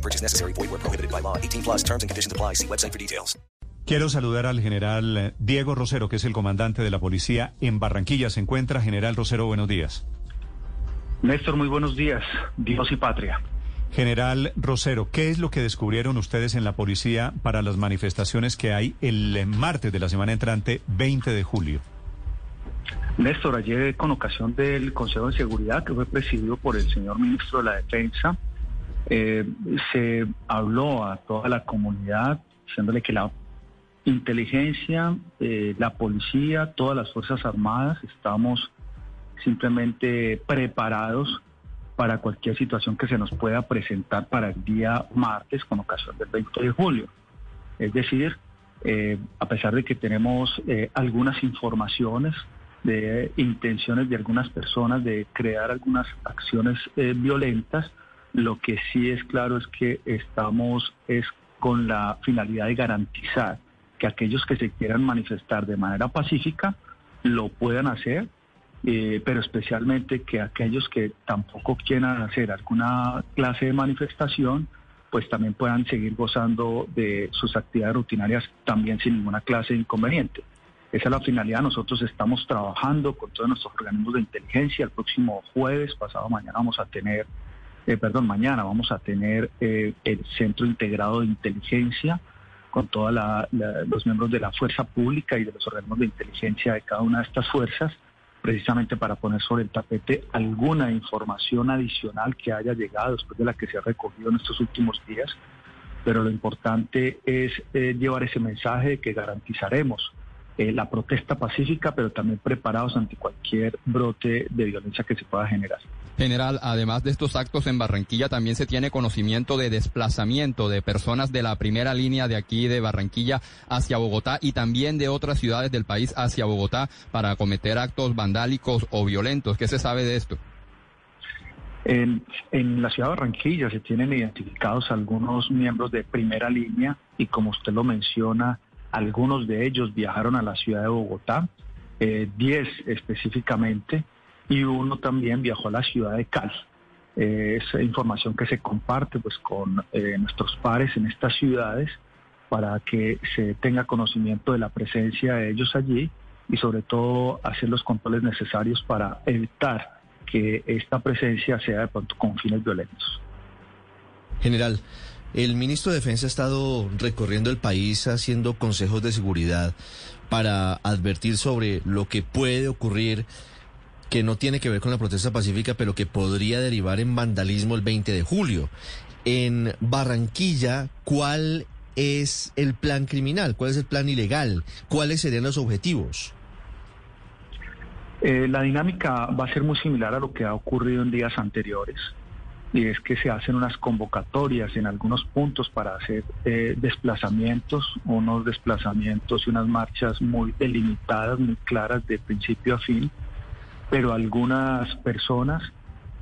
No purchase necessary. Void where prohibited by law. 18 plus terms and conditions apply. See website for details. Quiero saludar al general eh, Diego Rosero, que es el comandante de la policía en Barranquilla. Se encuentra. General Rosero, buenos días. Néstor, muy buenos días. Dios y patria. General Rosero, ¿qué es lo que descubrieron ustedes en la policía para las manifestaciones que hay el eh, martes de la semana entrante, 20 de julio? Néstor, ayer con ocasión del Consejo de Seguridad que fue presidido por el señor ministro de la Defensa, eh, se habló a toda la comunidad diciéndole que la inteligencia, eh, la policía, todas las Fuerzas Armadas estamos simplemente preparados para cualquier situación que se nos pueda presentar para el día martes con ocasión del 20 de julio. Es decir, eh, a pesar de que tenemos algunas informaciones de intenciones de algunas personas de crear algunas acciones violentas, lo que sí es claro es que estamos es con la finalidad de garantizar que aquellos que se quieran manifestar de manera pacífica lo puedan hacer eh, pero especialmente que aquellos que tampoco quieran hacer alguna clase de manifestación, pues también puedan seguir gozando de sus actividades rutinarias también sin ninguna clase de inconveniente. Esa es la finalidad. Nosotros estamos trabajando con todos nuestros organismos de inteligencia. El próximo jueves, pasado mañana, vamos a tener, eh, perdón, mañana vamos a tener eh, el Centro Integrado de Inteligencia con todos los miembros de la fuerza pública y de los organismos de inteligencia de cada una de estas fuerzas precisamente para poner sobre el tapete alguna información adicional que haya llegado después de la que se ha recogido en estos últimos días. Pero lo importante es eh, llevar ese mensaje de que garantizaremos eh, la protesta pacífica, pero también preparados ante cualquier brote de violencia que se pueda generar. General, además de estos actos en Barranquilla, también se tiene conocimiento de desplazamiento de personas de la primera línea de aquí de Barranquilla hacia Bogotá y también de otras ciudades del país hacia Bogotá para cometer actos vandálicos o violentos. ¿Qué se sabe de esto? En, en, la ciudad de Barranquilla se tienen identificados algunos miembros de primera línea y como usted lo menciona, algunos de ellos viajaron a la ciudad de Bogotá, 10 eh, específicamente, y uno también viajó a la ciudad de Cali. Eh, es información que se comparte pues con eh, nuestros pares en estas ciudades para que se tenga conocimiento de la presencia de ellos allí y sobre todo hacer los controles necesarios para evitar que esta presencia sea de pronto con fines violentos. General, el ministro de Defensa ha estado recorriendo el país haciendo consejos de seguridad para advertir sobre lo que puede ocurrir que no tiene que ver con la protesta pacífica, pero que podría derivar en vandalismo el 20 de julio. En Barranquilla, ¿cuál es el plan criminal? ¿Cuál es el plan ilegal? ¿Cuáles serían los objetivos? Eh, la dinámica va a ser muy similar a lo que ha ocurrido en días anteriores y es que se hacen unas convocatorias en algunos puntos para hacer eh, desplazamientos, unos desplazamientos y unas marchas muy delimitadas, muy claras de principio a fin, pero algunas personas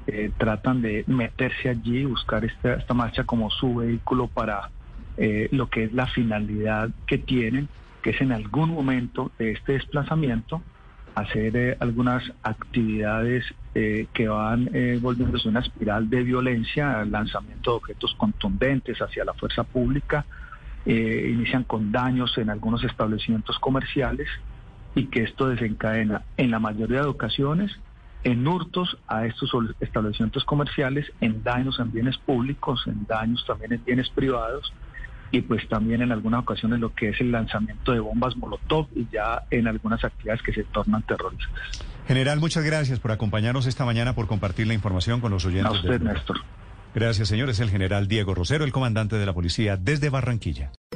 eh, tratan de meterse allí, buscar esta, esta marcha como su vehículo para eh, lo que es la finalidad que tienen, que es en algún momento de este desplazamiento hacer algunas actividades eh, que van eh, volviéndose una espiral de violencia, lanzamiento de objetos contundentes hacia la fuerza pública, inician con daños en algunos establecimientos comerciales y que esto desencadena en la mayoría de ocasiones en hurtos a estos establecimientos comerciales, en daños en bienes públicos, en daños también en bienes privados y pues también en algunas ocasiones lo que es el lanzamiento de bombas Molotov y ya en algunas actividades que se tornan terroristas. General, muchas gracias por acompañarnos esta mañana, por compartir la información con los oyentes. A usted, Néstor. Gracias, señor. Es el general Diego Rosero, el comandante de la policía desde Barranquilla.